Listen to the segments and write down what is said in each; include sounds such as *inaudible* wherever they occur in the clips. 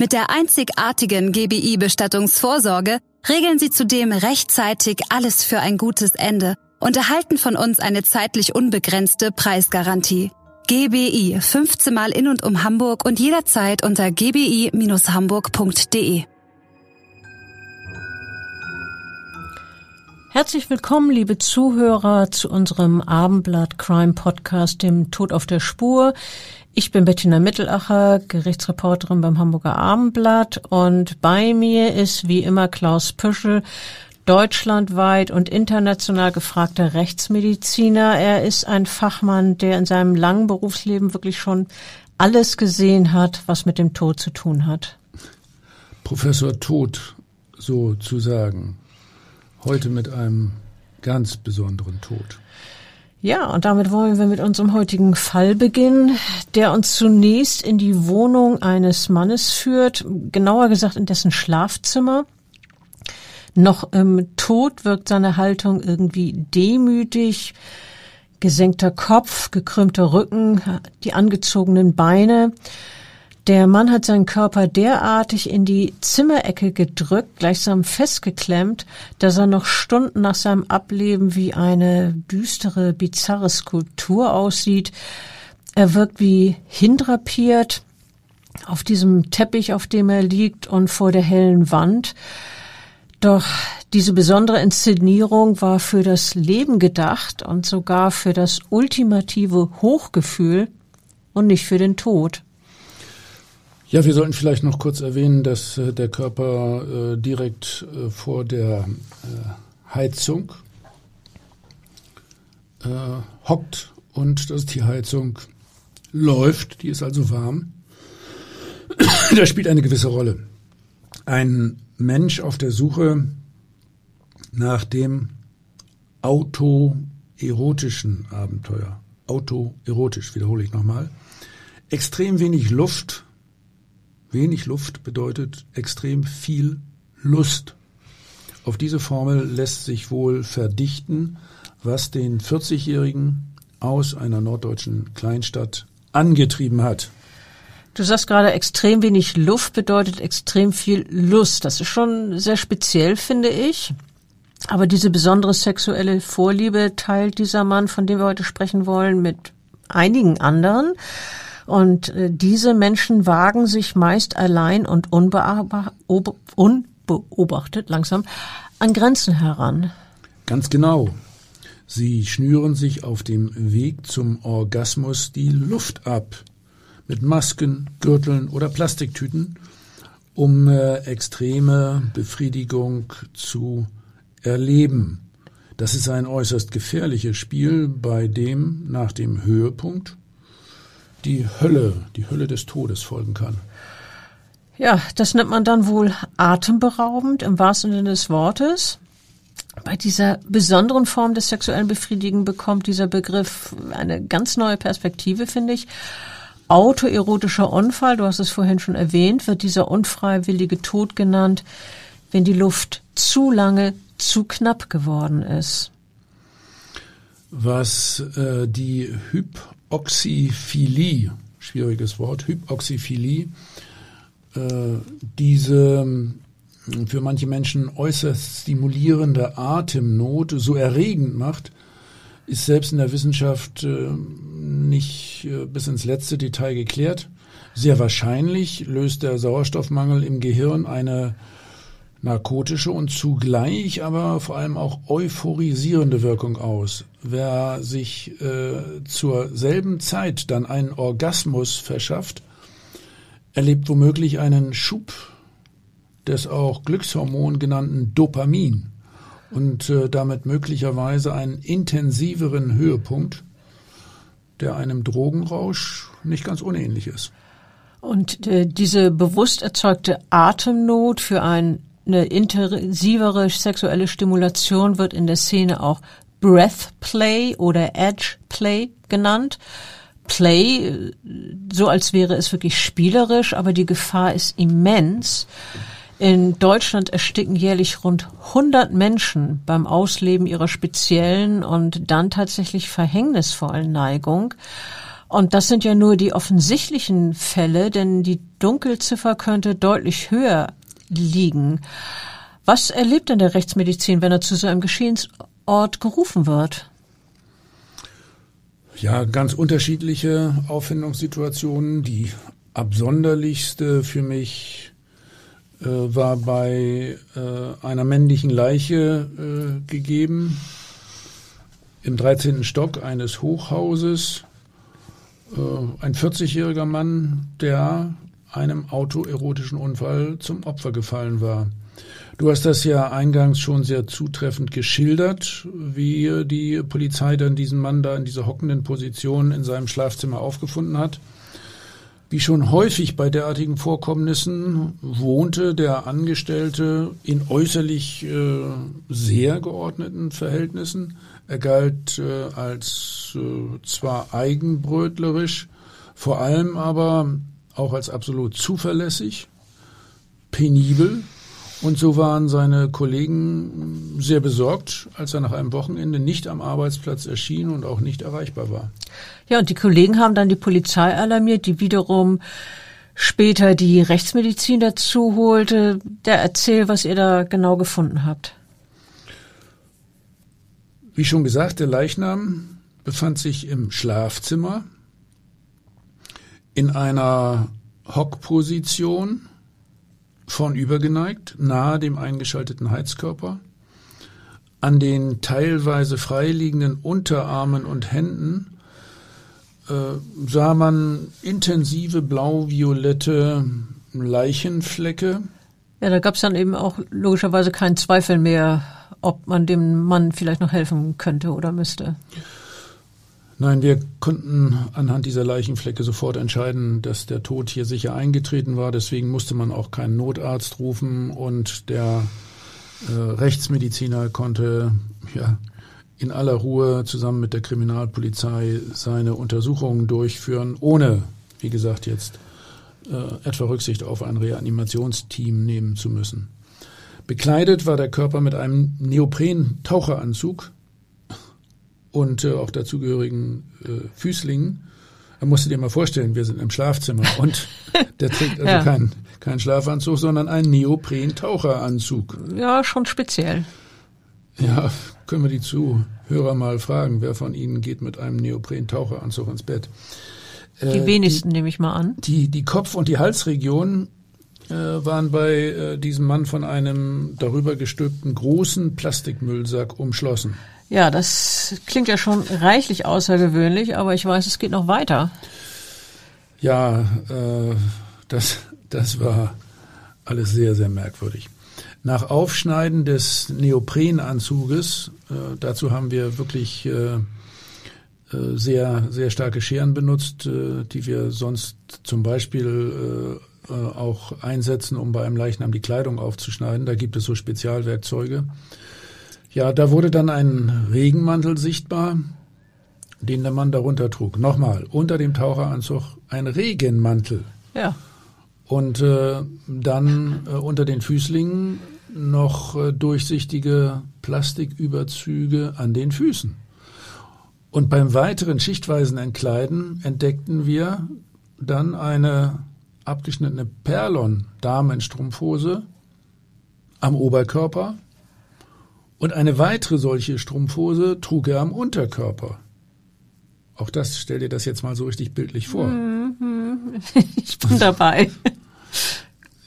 Mit der einzigartigen GBI Bestattungsvorsorge regeln Sie zudem rechtzeitig alles für ein gutes Ende und erhalten von uns eine zeitlich unbegrenzte Preisgarantie. GBI 15 Mal in und um Hamburg und jederzeit unter gbi-hamburg.de. Herzlich willkommen, liebe Zuhörer, zu unserem Abendblatt Crime Podcast, dem Tod auf der Spur. Ich bin Bettina Mittelacher, Gerichtsreporterin beim Hamburger Abendblatt und bei mir ist wie immer Klaus Püschel, deutschlandweit und international gefragter Rechtsmediziner. Er ist ein Fachmann, der in seinem langen Berufsleben wirklich schon alles gesehen hat, was mit dem Tod zu tun hat. Professor Tod sozusagen. Heute mit einem ganz besonderen Tod. Ja, und damit wollen wir mit unserem heutigen Fall beginnen, der uns zunächst in die Wohnung eines Mannes führt, genauer gesagt in dessen Schlafzimmer. Noch im Tod wirkt seine Haltung irgendwie demütig, gesenkter Kopf, gekrümmter Rücken, die angezogenen Beine. Der Mann hat seinen Körper derartig in die Zimmerecke gedrückt, gleichsam festgeklemmt, dass er noch Stunden nach seinem Ableben wie eine düstere, bizarre Skulptur aussieht. Er wirkt wie hindrapiert auf diesem Teppich, auf dem er liegt und vor der hellen Wand. Doch diese besondere Inszenierung war für das Leben gedacht und sogar für das ultimative Hochgefühl und nicht für den Tod. Ja, wir sollten vielleicht noch kurz erwähnen, dass äh, der Körper äh, direkt äh, vor der äh, Heizung äh, hockt und dass die Heizung läuft, die ist also warm. *clears throat* das spielt eine gewisse Rolle. Ein Mensch auf der Suche nach dem autoerotischen Abenteuer. Autoerotisch, wiederhole ich nochmal. Extrem wenig Luft. Wenig Luft bedeutet extrem viel Lust. Auf diese Formel lässt sich wohl verdichten, was den 40-Jährigen aus einer norddeutschen Kleinstadt angetrieben hat. Du sagst gerade, extrem wenig Luft bedeutet extrem viel Lust. Das ist schon sehr speziell, finde ich. Aber diese besondere sexuelle Vorliebe teilt dieser Mann, von dem wir heute sprechen wollen, mit einigen anderen. Und äh, diese Menschen wagen sich meist allein und unbeobachtet langsam an Grenzen heran. Ganz genau. Sie schnüren sich auf dem Weg zum Orgasmus die Luft ab mit Masken, Gürteln oder Plastiktüten, um äh, extreme Befriedigung zu erleben. Das ist ein äußerst gefährliches Spiel, bei dem nach dem Höhepunkt die Hölle, die Hölle des Todes folgen kann. Ja, das nennt man dann wohl atemberaubend im wahrsten Sinne des Wortes. Bei dieser besonderen Form des sexuellen Befriedigen bekommt dieser Begriff eine ganz neue Perspektive, finde ich autoerotischer Unfall, du hast es vorhin schon erwähnt, wird dieser unfreiwillige Tod genannt, wenn die Luft zu lange zu knapp geworden ist. Was äh, die Hypoxiphilie, schwieriges Wort, Hypoxiphilie, äh, diese für manche Menschen äußerst stimulierende Atemnot so erregend macht, ist selbst in der Wissenschaft äh, nicht äh, bis ins letzte Detail geklärt. Sehr wahrscheinlich löst der Sauerstoffmangel im Gehirn eine narkotische und zugleich aber vor allem auch euphorisierende Wirkung aus. Wer sich äh, zur selben Zeit dann einen Orgasmus verschafft, erlebt womöglich einen Schub des auch Glückshormon genannten Dopamin und äh, damit möglicherweise einen intensiveren Höhepunkt, der einem Drogenrausch nicht ganz unähnlich ist. Und äh, diese bewusst erzeugte Atemnot für ein eine intensivere sexuelle Stimulation wird in der Szene auch Breath Play oder Edge Play genannt. Play, so als wäre es wirklich spielerisch, aber die Gefahr ist immens. In Deutschland ersticken jährlich rund 100 Menschen beim Ausleben ihrer speziellen und dann tatsächlich verhängnisvollen Neigung. Und das sind ja nur die offensichtlichen Fälle, denn die Dunkelziffer könnte deutlich höher liegen. Was erlebt denn der Rechtsmedizin, wenn er zu so einem Geschehensort gerufen wird? Ja, ganz unterschiedliche Auffindungssituationen. Die absonderlichste für mich äh, war bei äh, einer männlichen Leiche äh, gegeben im 13. Stock eines Hochhauses. Äh, ein 40-jähriger Mann, der einem autoerotischen Unfall zum Opfer gefallen war. Du hast das ja eingangs schon sehr zutreffend geschildert, wie die Polizei dann diesen Mann da in dieser hockenden Position in seinem Schlafzimmer aufgefunden hat. Wie schon häufig bei derartigen Vorkommnissen wohnte der Angestellte in äußerlich äh, sehr geordneten Verhältnissen. Er galt äh, als äh, zwar eigenbrötlerisch, vor allem aber auch als absolut zuverlässig, penibel. Und so waren seine Kollegen sehr besorgt, als er nach einem Wochenende nicht am Arbeitsplatz erschien und auch nicht erreichbar war. Ja, und die Kollegen haben dann die Polizei alarmiert, die wiederum später die Rechtsmedizin dazu holte. Der erzähl, was ihr da genau gefunden habt. Wie schon gesagt, der Leichnam befand sich im Schlafzimmer in einer Hockposition, vornübergeneigt, nahe dem eingeschalteten Heizkörper. An den teilweise freiliegenden Unterarmen und Händen äh, sah man intensive blau-violette Leichenflecke. Ja, da gab es dann eben auch logischerweise keinen Zweifel mehr, ob man dem Mann vielleicht noch helfen könnte oder müsste. Nein, wir konnten anhand dieser Leichenflecke sofort entscheiden, dass der Tod hier sicher eingetreten war. Deswegen musste man auch keinen Notarzt rufen und der äh, Rechtsmediziner konnte ja in aller Ruhe zusammen mit der Kriminalpolizei seine Untersuchungen durchführen, ohne, wie gesagt, jetzt äh, etwa Rücksicht auf ein Reanimationsteam nehmen zu müssen. Bekleidet war der Körper mit einem Neopren-Taucheranzug, und äh, auch dazugehörigen äh, Füßlingen. Da musst du dir mal vorstellen, wir sind im Schlafzimmer *laughs* und der trägt also ja. keinen kein Schlafanzug, sondern einen Neopren-Taucheranzug. Ja, schon speziell. Ja, können wir die Zuhörer mal fragen, wer von Ihnen geht mit einem Neopren-Taucheranzug ins Bett? Die äh, wenigsten die, nehme ich mal an. Die, die Kopf- und die Halsregion äh, waren bei äh, diesem Mann von einem darüber gestülpten großen Plastikmüllsack umschlossen. Ja, das klingt ja schon reichlich außergewöhnlich, aber ich weiß, es geht noch weiter. Ja, äh, das, das war alles sehr, sehr merkwürdig. Nach Aufschneiden des Neoprenanzuges, äh, dazu haben wir wirklich äh, äh sehr, sehr starke Scheren benutzt, äh, die wir sonst zum Beispiel äh, auch einsetzen, um bei einem Leichnam die Kleidung aufzuschneiden. Da gibt es so Spezialwerkzeuge. Ja, da wurde dann ein Regenmantel sichtbar, den der Mann darunter trug. Nochmal, unter dem Taucheranzug ein Regenmantel. Ja. Und äh, dann äh, unter den Füßlingen noch äh, durchsichtige Plastiküberzüge an den Füßen. Und beim weiteren schichtweisen Entkleiden entdeckten wir dann eine abgeschnittene Perlon-Damenstrumpfhose am Oberkörper und eine weitere solche Strumpfhose trug er am Unterkörper. Auch das, stell dir das jetzt mal so richtig bildlich vor. Mhm. *laughs* ich bin dabei.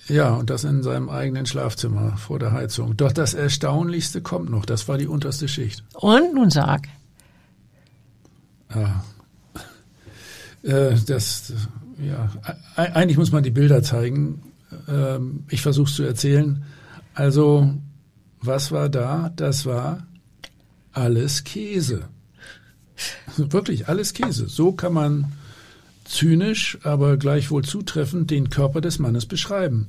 Ja, und das in seinem eigenen Schlafzimmer vor der Heizung. Doch das Erstaunlichste kommt noch. Das war die unterste Schicht. Und nun sag. Ja. Äh, das, ja, eigentlich muss man die Bilder zeigen. Ähm, ich versuche es zu erzählen. Also, was war da? Das war alles Käse. Wirklich alles Käse. So kann man zynisch, aber gleichwohl zutreffend den Körper des Mannes beschreiben.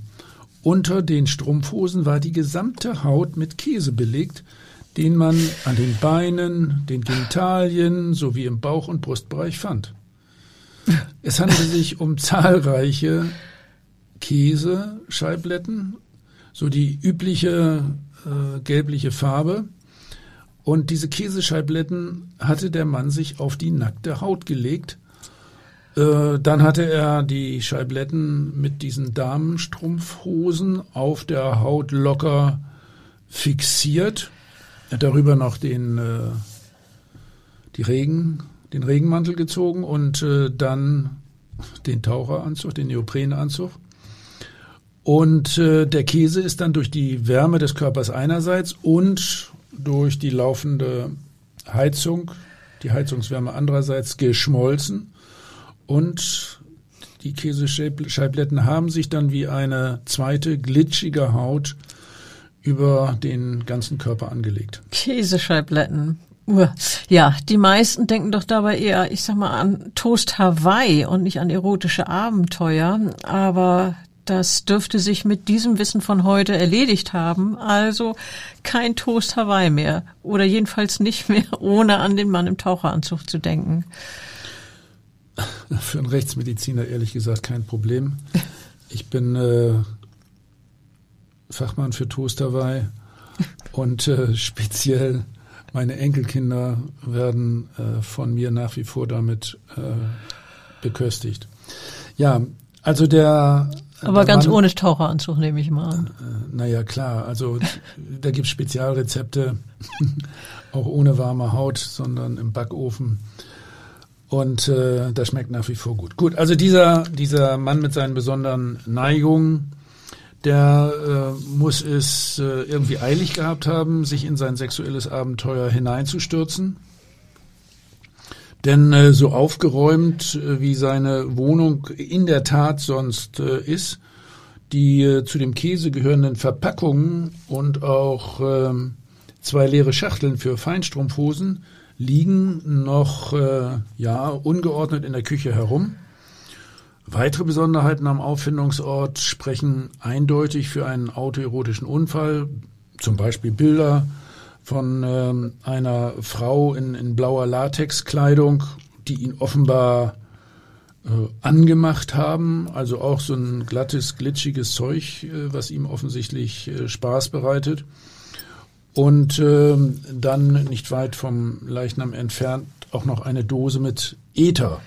Unter den Strumpfhosen war die gesamte Haut mit Käse belegt, den man an den Beinen, den Genitalien sowie im Bauch- und Brustbereich fand. Es handelte sich um zahlreiche Käsescheibletten, so die übliche äh, gelbliche Farbe. Und diese Käsescheibletten hatte der Mann sich auf die nackte Haut gelegt, äh, dann hatte er die Scheibletten mit diesen Damenstrumpfhosen auf der Haut locker fixiert. Darüber noch den, äh, die Regen, den Regenmantel gezogen und äh, dann den Taucheranzug, den Neoprenanzug. Und äh, der Käse ist dann durch die Wärme des Körpers einerseits und durch die laufende Heizung, die Heizungswärme andererseits geschmolzen und die Käsescheibletten haben sich dann wie eine zweite glitschige Haut über den ganzen Körper angelegt. Käsescheibletten. Ja, die meisten denken doch dabei eher, ich sag mal, an Toast Hawaii und nicht an erotische Abenteuer. Aber das dürfte sich mit diesem Wissen von heute erledigt haben. Also kein Toast Hawaii mehr. Oder jedenfalls nicht mehr, *laughs* ohne an den Mann im Taucheranzug zu denken. Für einen Rechtsmediziner ehrlich gesagt kein Problem. Ich bin äh, Fachmann für Toasterwei und äh, speziell meine Enkelkinder werden äh, von mir nach wie vor damit äh, beköstigt. Ja, also der. Aber ganz Mann, ohne Taucheranzug nehme ich mal an. Äh, naja, klar. Also da gibt es Spezialrezepte, *laughs* auch ohne warme Haut, sondern im Backofen. Und äh, das schmeckt nach wie vor gut. Gut, also dieser, dieser Mann mit seinen besonderen Neigungen, der äh, muss es äh, irgendwie eilig gehabt haben, sich in sein sexuelles Abenteuer hineinzustürzen. Denn äh, so aufgeräumt, äh, wie seine Wohnung in der Tat sonst äh, ist, die äh, zu dem Käse gehörenden Verpackungen und auch äh, zwei leere Schachteln für Feinstrumpfhosen liegen noch äh, ja ungeordnet in der Küche herum. Weitere Besonderheiten am Auffindungsort sprechen eindeutig für einen autoerotischen Unfall, zum Beispiel Bilder von ähm, einer Frau in, in blauer Latexkleidung, die ihn offenbar äh, angemacht haben, also auch so ein glattes, glitschiges Zeug, äh, was ihm offensichtlich äh, Spaß bereitet. Und äh, dann nicht weit vom Leichnam entfernt auch noch eine Dose mit Ether.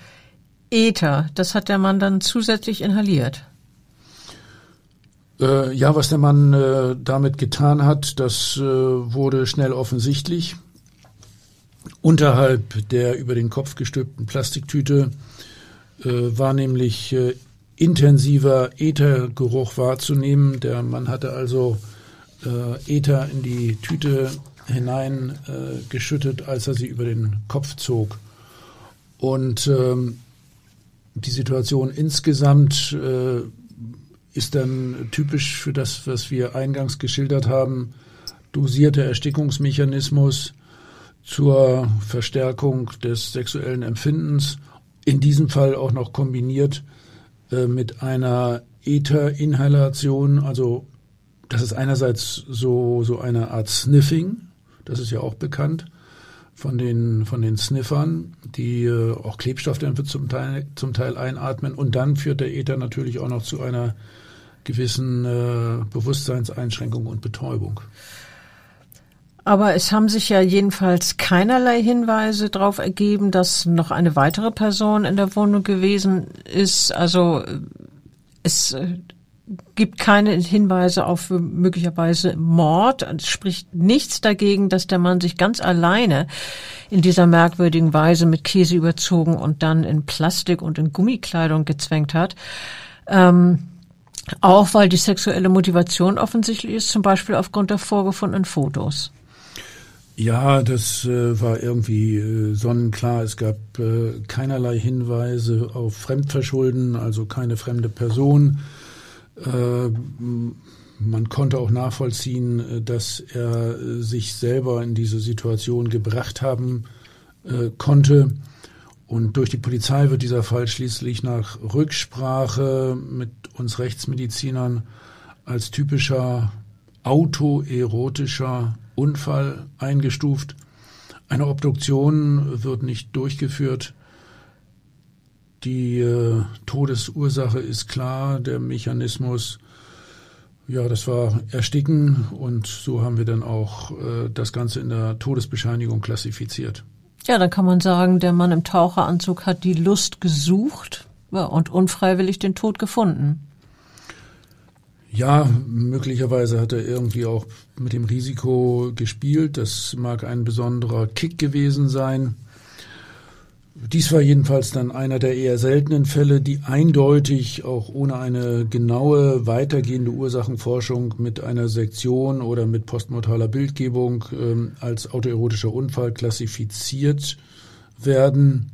Ether, das hat der Mann dann zusätzlich inhaliert. Äh, ja, was der Mann äh, damit getan hat, das äh, wurde schnell offensichtlich. Unterhalb der über den Kopf gestülpten Plastiktüte äh, war nämlich äh, intensiver Äthergeruch wahrzunehmen. Der Mann hatte also äh, Ether in die Tüte hinein geschüttet, als er sie über den Kopf zog. Und ähm, die Situation insgesamt ist dann typisch für das, was wir eingangs geschildert haben, dosierter Erstickungsmechanismus zur Verstärkung des sexuellen Empfindens, in diesem Fall auch noch kombiniert äh, mit einer Etherinhalation, also das ist einerseits so, so eine Art Sniffing, das ist ja auch bekannt von den, von den Sniffern, die äh, auch Klebstoffdämpfe zum Teil, zum Teil einatmen. Und dann führt der Ether natürlich auch noch zu einer gewissen äh, Bewusstseinseinschränkung und Betäubung. Aber es haben sich ja jedenfalls keinerlei Hinweise darauf ergeben, dass noch eine weitere Person in der Wohnung gewesen ist. Also es gibt keine Hinweise auf möglicherweise Mord. Es spricht nichts dagegen, dass der Mann sich ganz alleine in dieser merkwürdigen Weise mit Käse überzogen und dann in Plastik und in Gummikleidung gezwängt hat. Ähm, auch weil die sexuelle Motivation offensichtlich ist, zum Beispiel aufgrund der vorgefundenen Fotos. Ja, das äh, war irgendwie äh, sonnenklar. Es gab äh, keinerlei Hinweise auf Fremdverschulden, also keine fremde Person. Äh, man konnte auch nachvollziehen, äh, dass er äh, sich selber in diese Situation gebracht haben konnte. Und durch die Polizei wird dieser Fall schließlich nach Rücksprache mit uns Rechtsmedizinern als typischer autoerotischer Unfall eingestuft. Eine Obduktion wird nicht durchgeführt. Die äh, Todesursache ist klar, der Mechanismus, ja, das war Ersticken und so haben wir dann auch äh, das Ganze in der Todesbescheinigung klassifiziert. Ja, dann kann man sagen, der Mann im Taucheranzug hat die Lust gesucht und unfreiwillig den Tod gefunden. Ja, möglicherweise hat er irgendwie auch mit dem Risiko gespielt. Das mag ein besonderer Kick gewesen sein. Dies war jedenfalls dann einer der eher seltenen Fälle, die eindeutig auch ohne eine genaue weitergehende Ursachenforschung mit einer Sektion oder mit postmortaler Bildgebung ähm, als autoerotischer Unfall klassifiziert werden.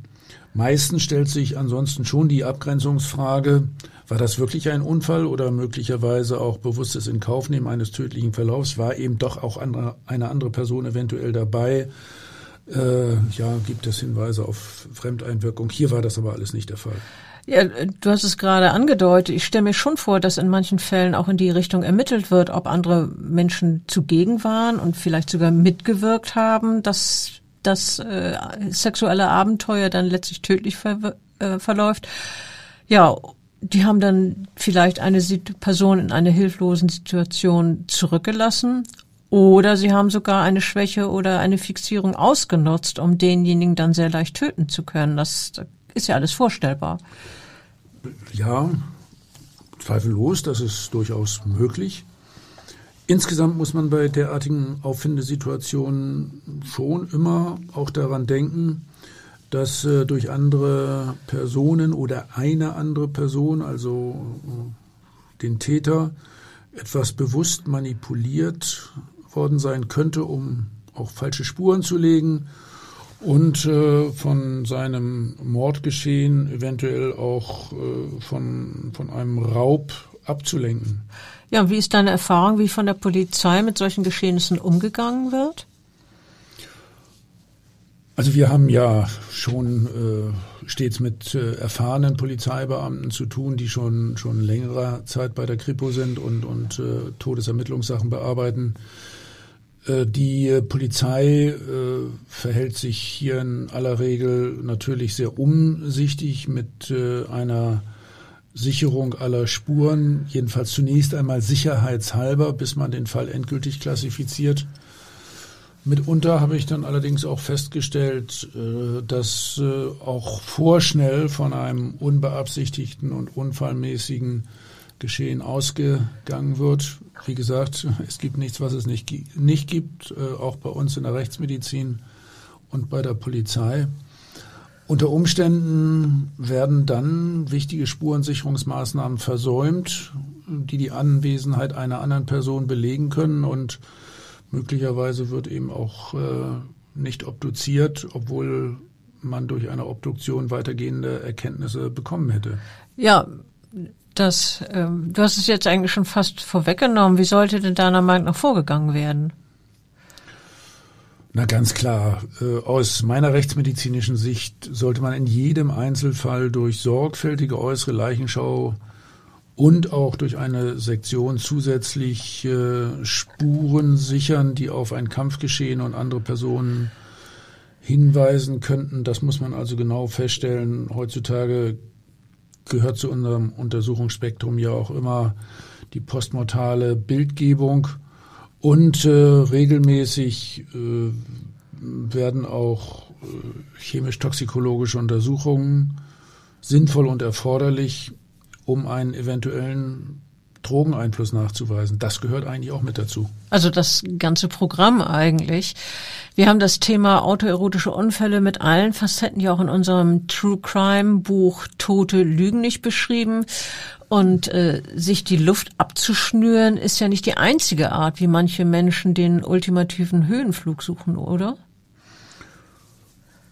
Meistens stellt sich ansonsten schon die Abgrenzungsfrage, war das wirklich ein Unfall oder möglicherweise auch bewusstes Inkaufnehmen eines tödlichen Verlaufs? War eben doch auch eine andere Person eventuell dabei? Äh, ja, gibt es Hinweise auf Fremdeinwirkung. Hier war das aber alles nicht der Fall. Ja, du hast es gerade angedeutet. Ich stelle mir schon vor, dass in manchen Fällen auch in die Richtung ermittelt wird, ob andere Menschen zugegen waren und vielleicht sogar mitgewirkt haben, dass das äh, sexuelle Abenteuer dann letztlich tödlich ver äh, verläuft. Ja, die haben dann vielleicht eine Person in einer hilflosen Situation zurückgelassen oder sie haben sogar eine Schwäche oder eine Fixierung ausgenutzt, um denjenigen dann sehr leicht töten zu können. Das ist ja alles vorstellbar. Ja, zweifellos, das ist durchaus möglich. Insgesamt muss man bei derartigen Auffindesituationen schon immer auch daran denken, dass äh, durch andere Personen oder eine andere Person, also äh, den Täter, etwas bewusst manipuliert worden sein könnte, um auch falsche Spuren zu legen und äh, von seinem Mordgeschehen eventuell auch äh, von, von einem Raub abzulenken. Ja, und wie ist deine Erfahrung, wie von der Polizei mit solchen Geschehnissen umgegangen wird? Also wir haben ja schon äh, stets mit äh, erfahrenen Polizeibeamten zu tun, die schon schon längere Zeit bei der Kripo sind und und äh, Todesermittlungssachen bearbeiten. Äh, die Polizei äh, verhält sich hier in aller Regel natürlich sehr umsichtig mit äh, einer Sicherung aller Spuren, jedenfalls zunächst einmal sicherheitshalber, bis man den Fall endgültig klassifiziert. Mitunter habe ich dann allerdings auch festgestellt, dass auch vorschnell von einem unbeabsichtigten und unfallmäßigen Geschehen ausgegangen wird. Wie gesagt, es gibt nichts, was es nicht, nicht gibt, äh, auch bei uns in der Rechtsmedizin und bei der Polizei. Unter Umständen werden dann wichtige Spurensicherungsmaßnahmen versäumt, die die Anwesenheit einer anderen Person belegen können und möglicherweise wird eben auch äh, nicht obduziert, obwohl man durch eine Obduktion weitergehende Erkenntnisse bekommen hätte. Ja, das, ähm, du hast es jetzt eigentlich schon fast vorweggenommen. Wie sollte denn deiner Meinung nach vorgegangen werden? Na ganz klar, äh, aus meiner rechtsmedizinischen Sicht sollte man in jedem Einzelfall durch sorgfältige äußere Leichenschau und auch durch eine Sektion zusätzlich äh, Spuren sichern, die auf ein Kampfgeschehen und andere Personen hinweisen könnten. Das muss man also genau feststellen. Heutzutage gehört zu unserem Untersuchungsspektrum ja auch immer die postmortale Bildgebung. Und äh, regelmäßig äh, werden auch äh, chemisch-toxikologische Untersuchungen sinnvoll und erforderlich, um einen eventuellen Drogeneinfluss nachzuweisen. Das gehört eigentlich auch mit dazu. Also das ganze Programm eigentlich. Wir haben das Thema autoerotische Unfälle mit allen Facetten ja auch in unserem True Crime Buch Tote Lügen nicht beschrieben. Und äh, sich die Luft abzuschnüren ist ja nicht die einzige Art, wie manche Menschen den ultimativen Höhenflug suchen, oder?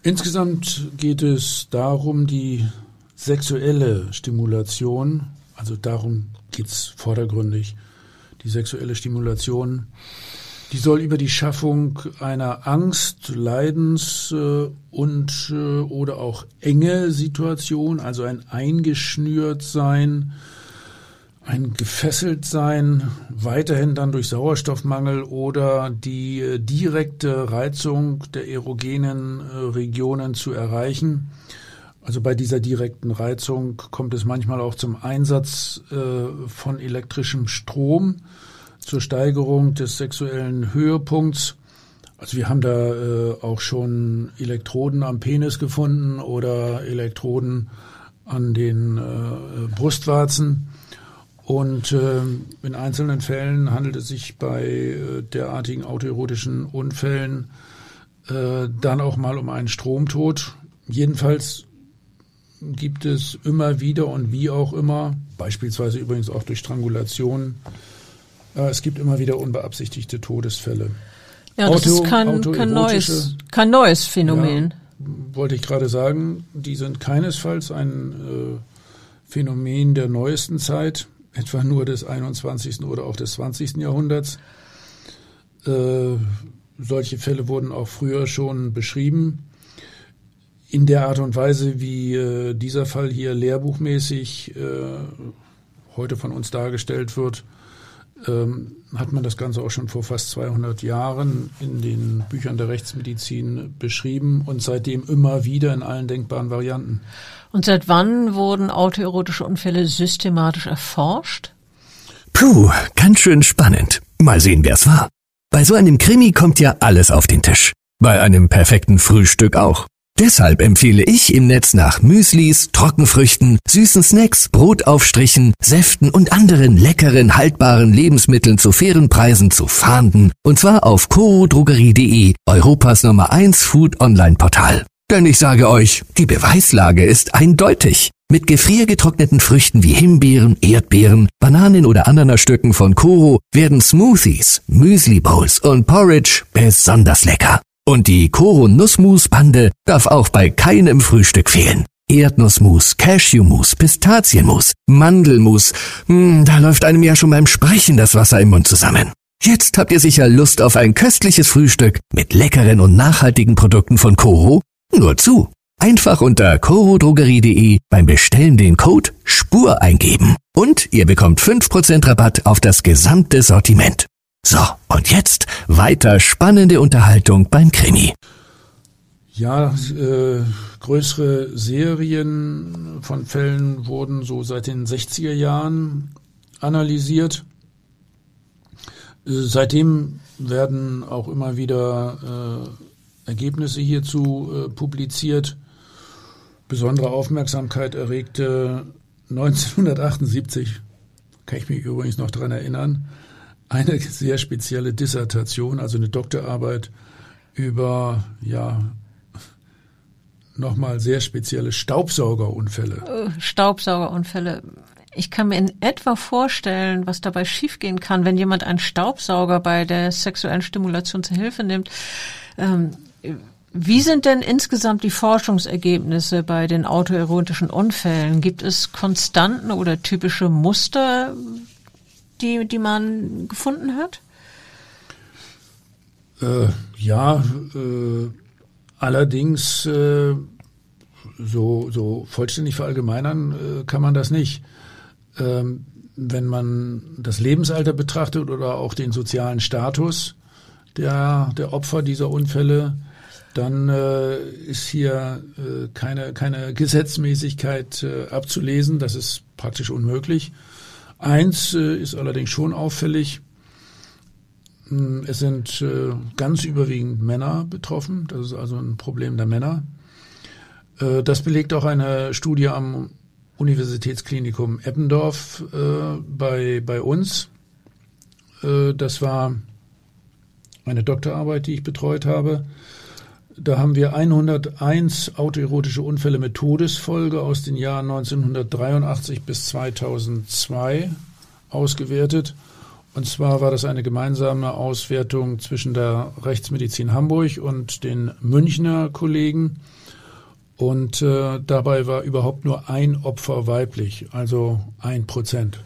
Insgesamt geht es darum, die sexuelle Stimulation, also darum geht's vordergründig, die sexuelle Stimulation, die soll über die Schaffung einer Angst, Leidens äh, und äh, oder auch enge Situation, also ein eingeschnürt sein, ein gefesselt sein, weiterhin dann durch Sauerstoffmangel oder die äh, direkte Reizung der erogenen äh, Regionen zu erreichen. Also bei dieser direkten Reizung kommt es manchmal auch zum Einsatz äh, von elektrischem Strom zur Steigerung des sexuellen Höhepunkts. Also wir haben da äh, auch schon Elektroden am Penis gefunden oder Elektroden an den äh, Brustwarzen. Und äh, in einzelnen Fällen handelt es sich bei äh, derartigen autoerotischen Unfällen äh, dann auch mal um einen Stromtod. Jedenfalls gibt es immer wieder und wie auch immer, beispielsweise übrigens auch durch Strangulation, äh, es gibt immer wieder unbeabsichtigte Todesfälle. Ja, das Auto, ist kein, kein, neues, kein neues Phänomen. Ja, wollte ich gerade sagen, die sind keinesfalls ein äh, Phänomen der neuesten Zeit etwa nur des 21. oder auch des 20. Jahrhunderts. Äh, solche Fälle wurden auch früher schon beschrieben. In der Art und Weise, wie äh, dieser Fall hier lehrbuchmäßig äh, heute von uns dargestellt wird, ähm, hat man das Ganze auch schon vor fast 200 Jahren in den Büchern der Rechtsmedizin beschrieben und seitdem immer wieder in allen denkbaren Varianten. Und seit wann wurden autoerotische Unfälle systematisch erforscht? Puh, ganz schön spannend. Mal sehen, wer's war. Bei so einem Krimi kommt ja alles auf den Tisch. Bei einem perfekten Frühstück auch. Deshalb empfehle ich im Netz nach Müslis, Trockenfrüchten, süßen Snacks, Brotaufstrichen, Säften und anderen leckeren, haltbaren Lebensmitteln zu fairen Preisen zu fahnden. Und zwar auf corodrogerie.de, Europas Nummer 1 Food Online Portal. Denn ich sage euch, die Beweislage ist eindeutig. Mit gefriergetrockneten Früchten wie Himbeeren, Erdbeeren, Bananen oder Ananasstücken von Koro werden Smoothies, Müsli Bowls und Porridge besonders lecker. Und die Koro Nussmus Bande darf auch bei keinem Frühstück fehlen. Erdnussmus, Cashewmus, Pistazienmus, Mandelmus, hm, da läuft einem ja schon beim Sprechen das Wasser im Mund zusammen. Jetzt habt ihr sicher Lust auf ein köstliches Frühstück mit leckeren und nachhaltigen Produkten von Koro nur zu. Einfach unter corodrogerie.de beim Bestellen den Code SPUR eingeben und ihr bekommt 5% Rabatt auf das gesamte Sortiment. So, und jetzt weiter spannende Unterhaltung beim Krimi. Ja, äh, größere Serien von Fällen wurden so seit den 60er Jahren analysiert. Äh, seitdem werden auch immer wieder äh, Ergebnisse hierzu äh, publiziert. Besondere Aufmerksamkeit erregte *laughs* 1978, kann ich mich übrigens noch dran erinnern, eine *laughs* sehr spezielle Dissertation, also eine Doktorarbeit über, ja, nochmal sehr spezielle Staubsaugerunfälle. Äh, Staubsaugerunfälle. Ich kann mir in etwa vorstellen, was dabei schiefgehen kann, wenn jemand einen Staubsauger bei der sexuellen Stimulation zur Hilfe nimmt. Ähm, wie sind denn insgesamt die Forschungsergebnisse bei den autoerotischen Unfällen? Gibt es Konstanten oder typische Muster, die, die man gefunden hat? Äh, ja, äh, allerdings äh, so, so vollständig verallgemeinern äh, kann man das nicht. Ähm, wenn man das Lebensalter betrachtet oder auch den sozialen Status der, der Opfer dieser Unfälle, dann äh, ist hier äh, keine, keine Gesetzmäßigkeit äh, abzulesen. Das ist praktisch unmöglich. Eins äh, ist allerdings schon auffällig. Hm, es sind äh, ganz überwiegend Männer betroffen. Das ist also ein Problem der Männer. Äh, das belegt auch eine Studie am Universitätsklinikum Eppendorf bei, bei uns. Das war eine Doktorarbeit, die ich betreut habe. Da haben wir 101 autoerotische Unfälle mit Todesfolge aus den Jahren 1983 bis 2002 ausgewertet. Und zwar war das eine gemeinsame Auswertung zwischen der Rechtsmedizin Hamburg und den Münchner Kollegen. Und äh, dabei war überhaupt nur ein Opfer weiblich, also ein Prozent.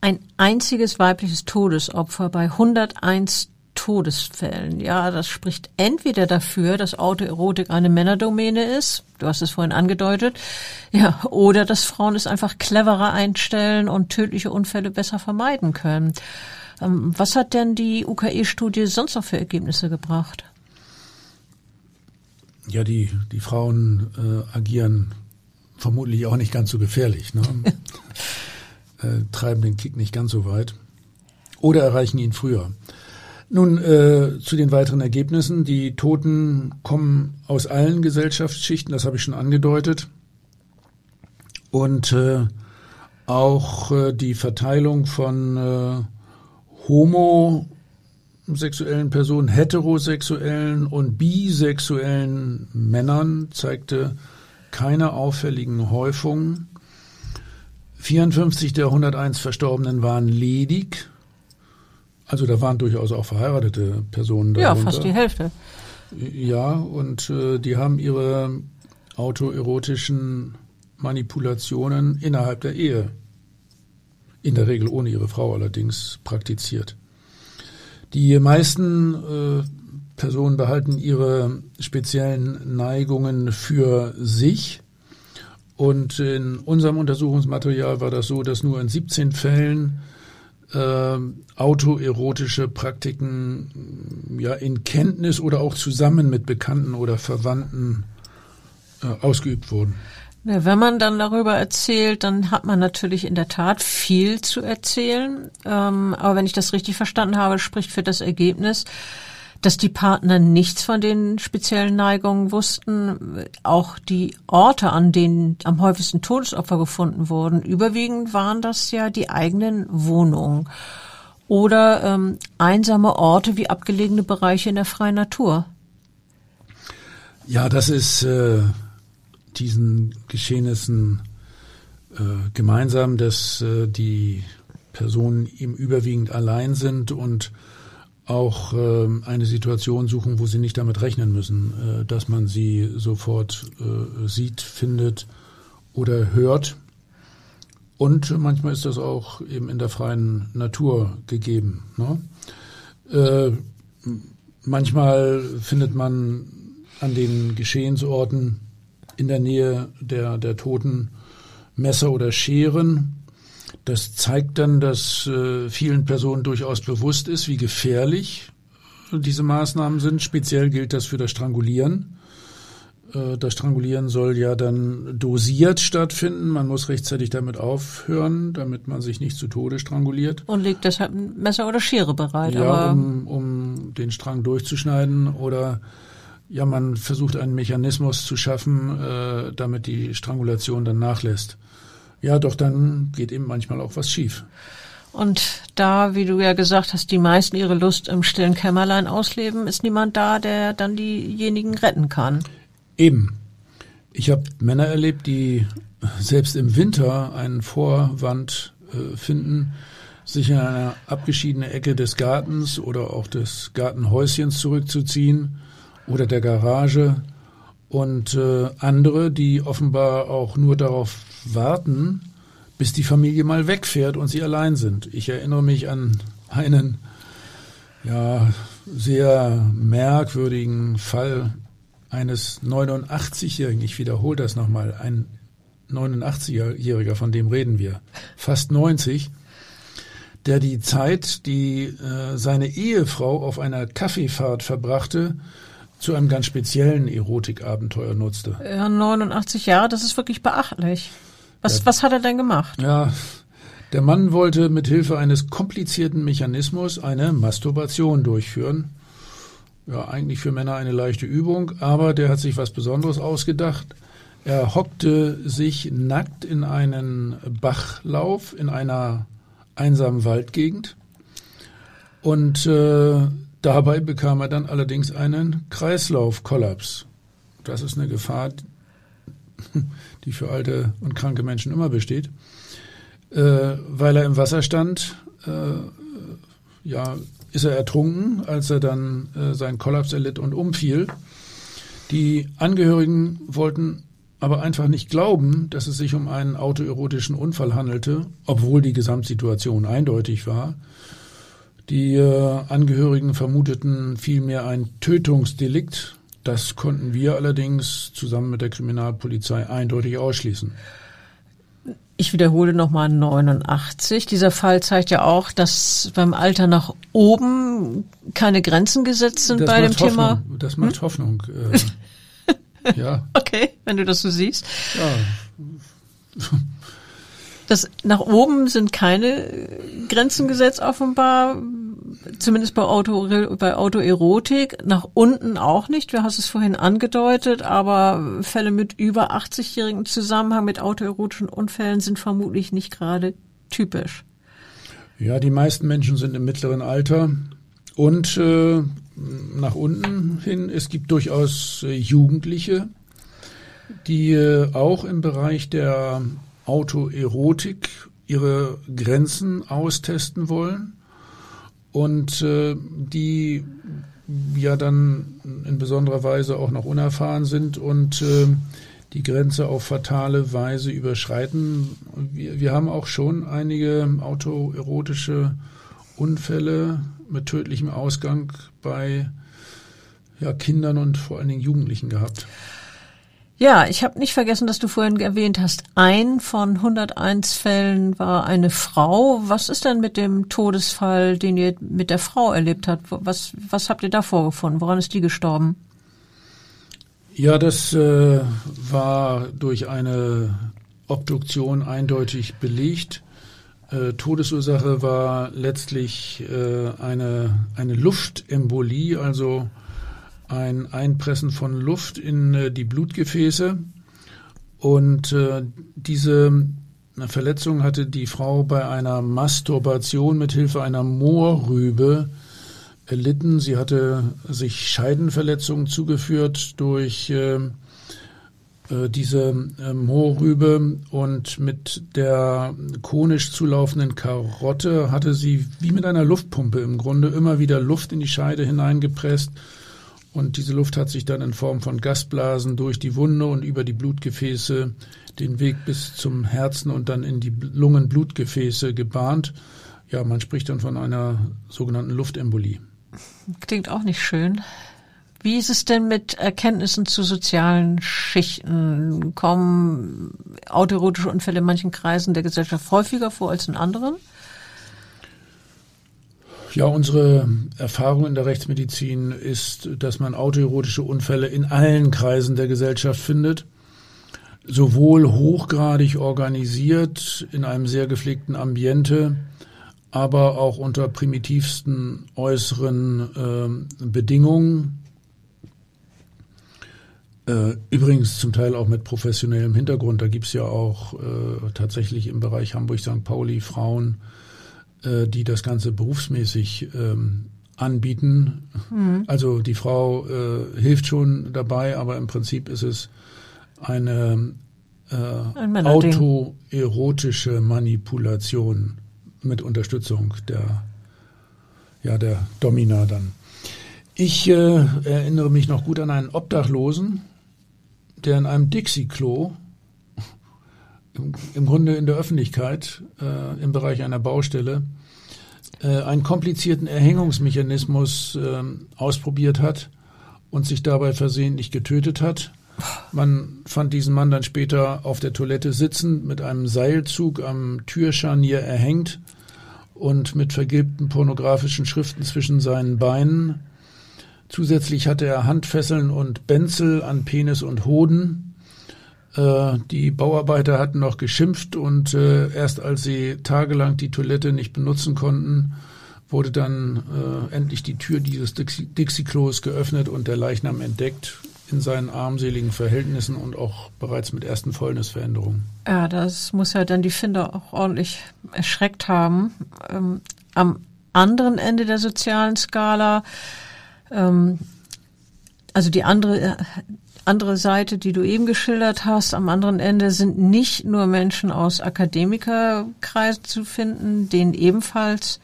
Ein einziges weibliches Todesopfer bei 101 Todesfällen. Ja, das spricht entweder dafür, dass Autoerotik eine Männerdomäne ist, du hast es vorhin angedeutet, ja, oder dass Frauen es einfach cleverer einstellen und tödliche Unfälle besser vermeiden können. Ähm, was hat denn die UKE-Studie sonst noch für Ergebnisse gebracht? Ja, die, die Frauen äh, agieren vermutlich auch nicht ganz so gefährlich, ne? *laughs* äh, treiben den Kick nicht ganz so weit oder erreichen ihn früher. Nun äh, zu den weiteren Ergebnissen. Die Toten kommen aus allen Gesellschaftsschichten, das habe ich schon angedeutet. Und äh, auch äh, die Verteilung von äh, homosexuellen Personen, heterosexuellen und bisexuellen Männern zeigte keine auffälligen Häufungen. 54 der 101 Verstorbenen waren ledig. Also da waren durchaus auch verheiratete Personen darunter. Ja, fast die Hälfte. Ja, und äh, die haben ihre autoerotischen Manipulationen innerhalb der Ehe, in der Regel ohne ihre Frau allerdings, praktiziert. Die meisten äh, Personen behalten ihre speziellen Neigungen für sich. Und in unserem Untersuchungsmaterial war das so, dass nur in 17 Fällen äh, autoerotische Praktiken ja in Kenntnis oder auch zusammen mit Bekannten oder Verwandten äh, ausgeübt wurden. Ja, wenn man dann darüber erzählt, dann hat man natürlich in der Tat viel zu erzählen. Ähm, aber wenn ich das richtig verstanden habe, spricht für das Ergebnis, dass die Partner nichts von den speziellen Neigungen wussten. Auch die Orte, an denen am häufigsten Todesopfer gefunden wurden, überwiegend waren das ja die eigenen Wohnungen oder ähm, einsame Orte wie abgelegene Bereiche in der freien Natur. Ja, das ist äh, diesen Geschehnissen äh, gemeinsam, dass äh, die Personen ihm überwiegend allein sind und auch äh, eine Situation suchen, wo sie nicht damit rechnen müssen, äh, dass man sie sofort äh, sieht, findet oder hört. Und manchmal ist das auch eben in der freien Natur gegeben. Ne? Äh, manchmal findet man an den Geschehensorten in der Nähe der, der Toten Messer oder Scheren, das zeigt dann, dass äh, vielen Personen durchaus bewusst ist, wie gefährlich diese Maßnahmen sind. Speziell gilt das für das Strangulieren. Äh, das Strangulieren soll ja dann dosiert stattfinden. Man muss rechtzeitig damit aufhören, damit man sich nicht zu Tode stranguliert. Und legt deshalb ein Messer oder Schere bereit. Ja, um, um den Strang durchzuschneiden oder ja, man versucht einen Mechanismus zu schaffen, äh, damit die Strangulation dann nachlässt. Ja, doch dann geht eben manchmal auch was schief. Und da, wie du ja gesagt hast, die meisten ihre Lust im stillen Kämmerlein ausleben, ist niemand da, der dann diejenigen retten kann. Eben. Ich habe Männer erlebt, die selbst im Winter einen Vorwand äh, finden, sich in einer abgeschiedene Ecke des Gartens oder auch des Gartenhäuschens zurückzuziehen oder der Garage und äh, andere, die offenbar auch nur darauf warten, bis die Familie mal wegfährt und sie allein sind. Ich erinnere mich an einen ja sehr merkwürdigen Fall eines 89-Jährigen. Ich wiederhole das nochmal. Ein 89-Jähriger, von dem reden wir, fast 90, der die Zeit, die äh, seine Ehefrau auf einer Kaffeefahrt verbrachte, zu einem ganz speziellen Erotikabenteuer nutzte. Ja, 89 Jahre, das ist wirklich beachtlich. Was, ja, was hat er denn gemacht? Ja, der Mann wollte mit Hilfe eines komplizierten Mechanismus eine Masturbation durchführen. Ja, eigentlich für Männer eine leichte Übung, aber der hat sich was Besonderes ausgedacht. Er hockte sich nackt in einen Bachlauf in einer einsamen Waldgegend und äh, dabei bekam er dann allerdings einen Kreislaufkollaps. Das ist eine Gefahr, die für alte und kranke Menschen immer besteht, äh, weil er im Wasser stand. Äh, ja, ist er ertrunken, als er dann äh, seinen Kollaps erlitt und umfiel. Die Angehörigen wollten aber einfach nicht glauben, dass es sich um einen autoerotischen Unfall handelte, obwohl die Gesamtsituation eindeutig war. Die äh, Angehörigen vermuteten vielmehr ein Tötungsdelikt. Das konnten wir allerdings zusammen mit der Kriminalpolizei eindeutig ausschließen. Ich wiederhole nochmal 89. Dieser Fall zeigt ja auch, dass beim Alter nach oben keine Grenzen gesetzt sind das bei dem Hoffnung. Thema. Das macht hm? Hoffnung. *laughs* Äh, ja. Okay, wenn du das so siehst. Ja. Das nach oben sind keine Grenzen gesetzt offenbar, zumindest bei Auto bei Autoerotik. Nach unten auch nicht. Du hast es vorhin angedeutet, aber Fälle mit über 80-jährigen Zusammenhang mit autoerotischen Unfällen sind vermutlich nicht gerade typisch. Ja, die meisten Menschen sind im mittleren Alter und äh, nach unten hin. Es gibt durchaus äh, Jugendliche, die äh, auch im Bereich der Autoerotik ihre Grenzen austesten wollen und äh, die ja dann in besonderer Weise auch noch unerfahren sind und äh, die Grenze auf fatale Weise überschreiten. Wir, wir haben auch schon einige autoerotische Unfälle mit tödlichem Ausgang bei ja, Kindern und vor allen Dingen Jugendlichen gehabt. Ja, ich habe nicht vergessen, dass du vorhin erwähnt hast, ein von 101 Fällen war eine Frau. Was ist denn mit dem Todesfall, den ihr mit der Frau erlebt habt? Was, was habt ihr da vorgefunden? Woran ist die gestorben? Ja, das äh, war durch eine Obduktion eindeutig belegt. Äh, Todesursache war letztlich äh, eine, eine Luftembolie, also ein Einpressen von Luft in äh, die Blutgefäße. Und äh, diese Verletzung hatte die Frau bei einer Masturbation mit Hilfe einer Moorrübe erlitten. Sie hatte sich Scheidenverletzungen zugeführt durch äh, äh diese äh, Moorrübe und mit der konisch zulaufenden Karotte hatte sie wie mit einer Luftpumpe im Grunde immer wieder Luft in die Scheide hineingepresst und diese Luft hat sich dann in Form von Gasblasen durch die Wunde und über die Blutgefäße den Weg bis zum Herzen und dann in die Lungenblutgefäße gebahnt. Ja, man spricht dann von einer sogenannten Luftembolie. Klingt auch nicht schön. Wie ist es denn mit Erkenntnissen zu sozialen Schichten? Kommen autoerotische Unfälle in manchen Kreisen der Gesellschaft häufiger vor als in anderen? Ja, unsere Erfahrung in der Rechtsmedizin ist, dass man autoerotische Unfälle in allen Kreisen der Gesellschaft findet. Sowohl hochgradig organisiert in einem sehr gepflegten Ambiente, aber auch unter primitivsten äußeren äh, Bedingungen. Übrigens zum Teil auch mit professionellem Hintergrund. Da gibt's ja auch äh, tatsächlich im Bereich Hamburg-St. Pauli Frauen, die das Ganze berufsmäßig ähm, anbieten. Mhm. Also die Frau äh, hilft schon dabei, aber im Prinzip ist es eine äh, Ein autoerotische Manipulation mit Unterstützung der ja der Domina dann. Ich äh, erinnere mich noch gut an einen Obdachlosen, der in einem Dixie-Klo im Grunde in der Öffentlichkeit äh, im Bereich einer Baustelle äh, einen komplizierten Erhängungsmechanismus äh, ausprobiert hat und sich dabei versehentlich getötet hat. Man fand diesen Mann dann später auf der Toilette sitzend mit einem Seilzug am Türscharnier erhängt und mit vergilbten pornografischen Schriften zwischen seinen Beinen. Zusätzlich hatte er Handfesseln und Benzel an Penis und Hoden die Bauarbeiter hatten noch geschimpft und äh, erst als sie tagelang die Toilette nicht benutzen konnten, wurde dann äh, endlich die Tür dieses Dixie-Klos geöffnet und der Leichnam entdeckt. in seinen armseligen Verhältnissen und auch bereits mit ersten Fäulnisveränderungen. Ja, das muss ja dann die Finder auch ordentlich erschreckt haben. Ähm, am anderen Ende der sozialen Skala, ähm, also die andere, äh, andere Seite, die du eben geschildert hast, am anderen Ende sind nicht nur Menschen aus Akademikerkreisen zu finden, denen ebenfalls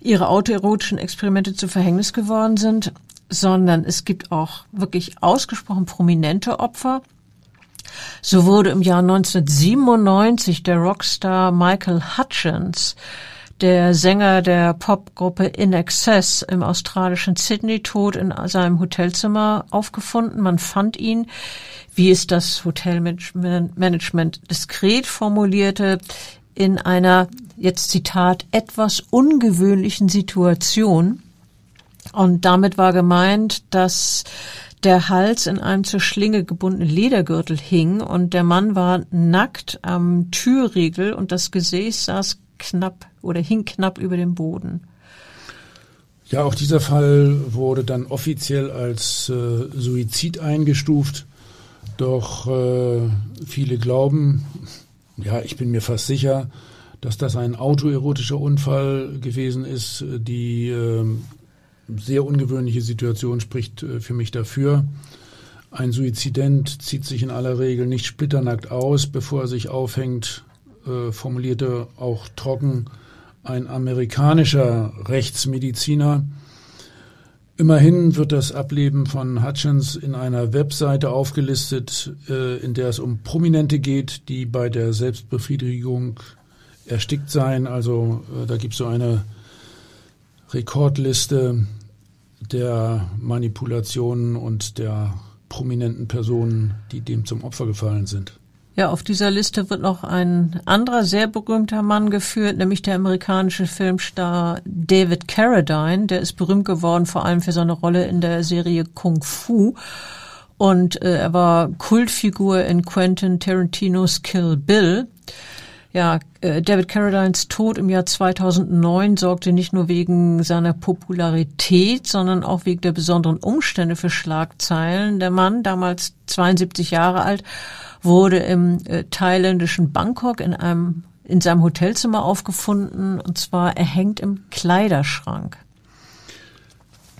ihre autoerotischen Experimente zu Verhängnis geworden sind, sondern es gibt auch wirklich ausgesprochen prominente Opfer. So wurde im Jahr 1997 der Rockstar Michael Hutchins, der Sänger der Popgruppe In Excess im australischen Sydney tot in seinem Hotelzimmer aufgefunden. Man fand ihn, wie es das Hotelmanagement diskret formulierte, in einer, jetzt Zitat, etwas ungewöhnlichen Situation. Und damit war gemeint, dass der Hals in einem zur Schlinge gebundenen Ledergürtel hing und der Mann war nackt am Türriegel und das Gesäß saß knapp oder hing knapp über dem Boden. Ja, auch dieser Fall wurde dann offiziell als äh, Suizid eingestuft. Doch äh, viele glauben, ja, ich bin mir fast sicher, dass das ein autoerotischer Unfall gewesen ist. Die äh, sehr ungewöhnliche Situation spricht äh, für mich dafür. Ein Suizident zieht sich in aller Regel nicht splitternackt aus, bevor er sich aufhängt, äh, formulierte auch trocken ein amerikanischer Rechtsmediziner. Immerhin wird das Ableben von Hutchins in einer Webseite aufgelistet, äh, in der es um Prominente geht, die bei der Selbstbefriedigung erstickt seien. Also äh, da gibt es so eine Rekordliste der Manipulationen und der prominenten Personen, die dem zum Opfer gefallen sind. Ja, auf dieser Liste wird noch ein anderer sehr berühmter Mann geführt, nämlich der amerikanische Filmstar David Carradine. Der ist berühmt geworden vor allem für seine Rolle in der Serie Kung Fu. Und äh, er war Kultfigur in Quentin Tarantinos Kill Bill. Ja, äh, David Carradines Tod im Jahr 2009 sorgte nicht nur wegen seiner Popularität, sondern auch wegen der besonderen Umstände für Schlagzeilen. Der Mann, damals 72 Jahre alt, wurde im äh, thailändischen Bangkok in einem in seinem Hotelzimmer aufgefunden und zwar erhängt im Kleiderschrank.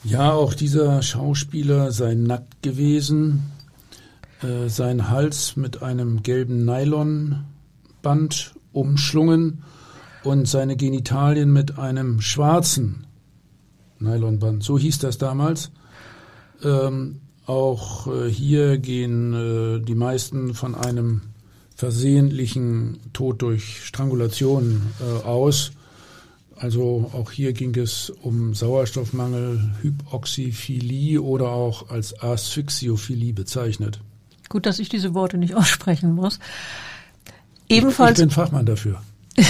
Ja, auch dieser Schauspieler sei nackt gewesen, äh, sein Hals mit einem gelben Nylonband umschlungen und seine Genitalien mit einem schwarzen Nylonband. So hieß das damals. Ähm, auch äh, hier gehen äh, die meisten von einem versehentlichen Tod durch Strangulation äh, aus. Also auch hier ging es um Sauerstoffmangel, Hypoxiphilie oder auch als Asphyxiophilie bezeichnet. Gut, dass ich diese Worte nicht aussprechen muss. Ebenfalls. Ich, bin Fachmann dafür. *laughs*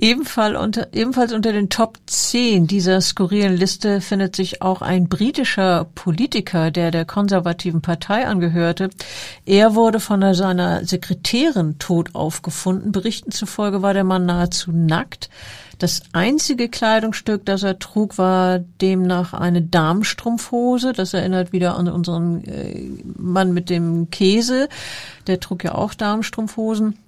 Ebenfalls unter, ebenfalls unter den Top 10 dieser skurrilen Liste findet sich auch ein britischer Politiker, der der konservativen Partei angehörte. Er wurde von seiner Sekretärin tot aufgefunden. Berichten zufolge war der Mann nahezu nackt. Das einzige Kleidungsstück, das er trug, war demnach eine Darmstrumpfhose. Das erinnert wieder an unseren äh, Mann mit dem Käse. Der trug ja auch Darmstrumpfhosen.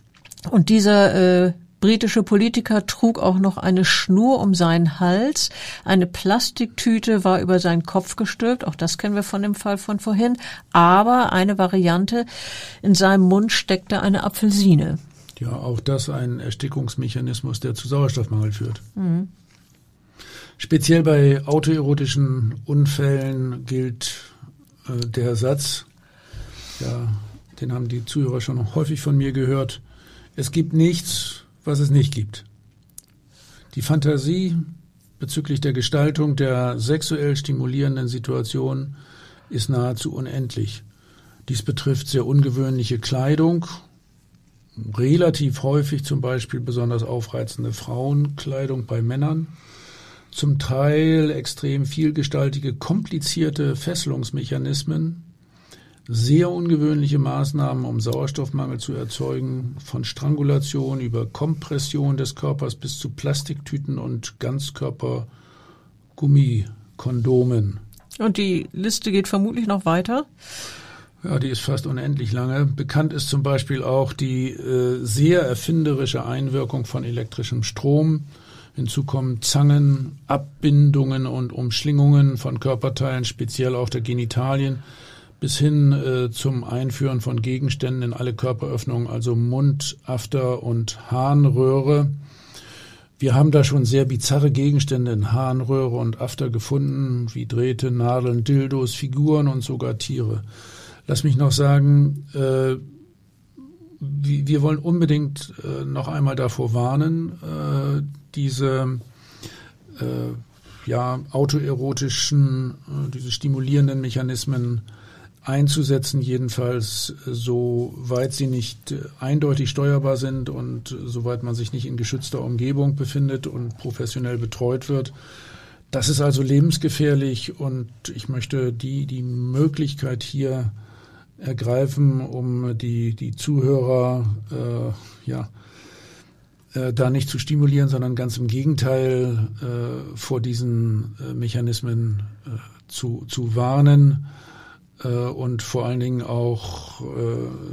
Und dieser äh, britische Politiker trug auch noch eine Schnur um seinen Hals. Eine Plastiktüte war über seinen Kopf gestülpt. Auch das kennen wir von dem Fall von vorhin. Aber eine Variante, in seinem Mund steckte eine Apfelsine. Ja, auch das ein Erstickungsmechanismus, der zu Sauerstoffmangel führt. Mhm. Speziell bei autoerotischen Unfällen gilt äh, der Satz, ja, den haben die Zuhörer schon häufig von mir gehört, es gibt nichts, was es nicht gibt. Die Fantasie bezüglich der Gestaltung der sexuell stimulierenden Situation ist nahezu unendlich. Dies betrifft sehr ungewöhnliche Kleidung, relativ häufig zum Beispiel besonders aufreizende Frauenkleidung bei Männern, zum Teil extrem vielgestaltige, komplizierte Fesselungsmechanismen, sehr ungewöhnliche Maßnahmen, um Sauerstoffmangel zu erzeugen, von Strangulation über Kompression des Körpers bis zu Plastiktüten und Ganzkörpergummikondomen. Und die Liste geht vermutlich noch weiter. Ja, die ist fast unendlich lange. Bekannt ist zum Beispiel auch die äh, sehr erfinderische Einwirkung von elektrischem Strom. Hinzu kommen Zangen, Abbindungen und Umschlingungen von Körperteilen, speziell auch der Genitalien, bis hin äh, zum Einführen von Gegenständen in alle Körperöffnungen, also Mund, After und Harnröhre. Wir haben da schon sehr bizarre Gegenstände in Harnröhre und After gefunden, wie Drähte, Nadeln, Dildos, Figuren und sogar Tiere. Lass mich noch sagen, äh, wir wollen unbedingt äh, noch einmal davor warnen, äh, diese äh, ja, autoerotischen, äh, diese stimulierenden Mechanismen einzusetzen, jedenfalls äh, soweit sie nicht eindeutig steuerbar sind und soweit man sich nicht in geschützter Umgebung befindet und professionell betreut wird. Das ist also lebensgefährlich und ich möchte die, die Möglichkeit hier ergreifen, um die, die Zuhörer äh, ja, äh, da nicht zu stimulieren, sondern ganz im Gegenteil äh, vor diesen äh, Mechanismen äh, zu, zu warnen. Äh, und vor allen Dingen auch